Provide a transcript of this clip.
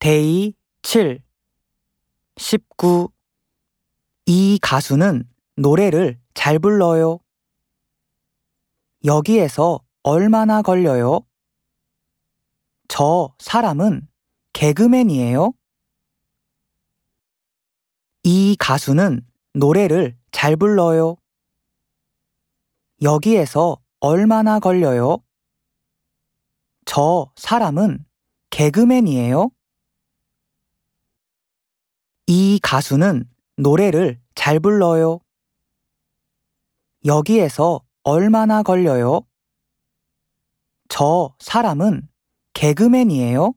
Day 7 19 이 가수는 노래를 잘 불러요. 여기에서 얼마나 걸려요? 저 사람은 개그맨이에요. 이 가수는 노래를 잘 불러요. 여기에서 얼마나 걸려요? 저 사람은 개그맨이에요. 이 가수는 노래를 잘 불러요. 여기에서 얼마나 걸려요? 저 사람은 개그맨이에요.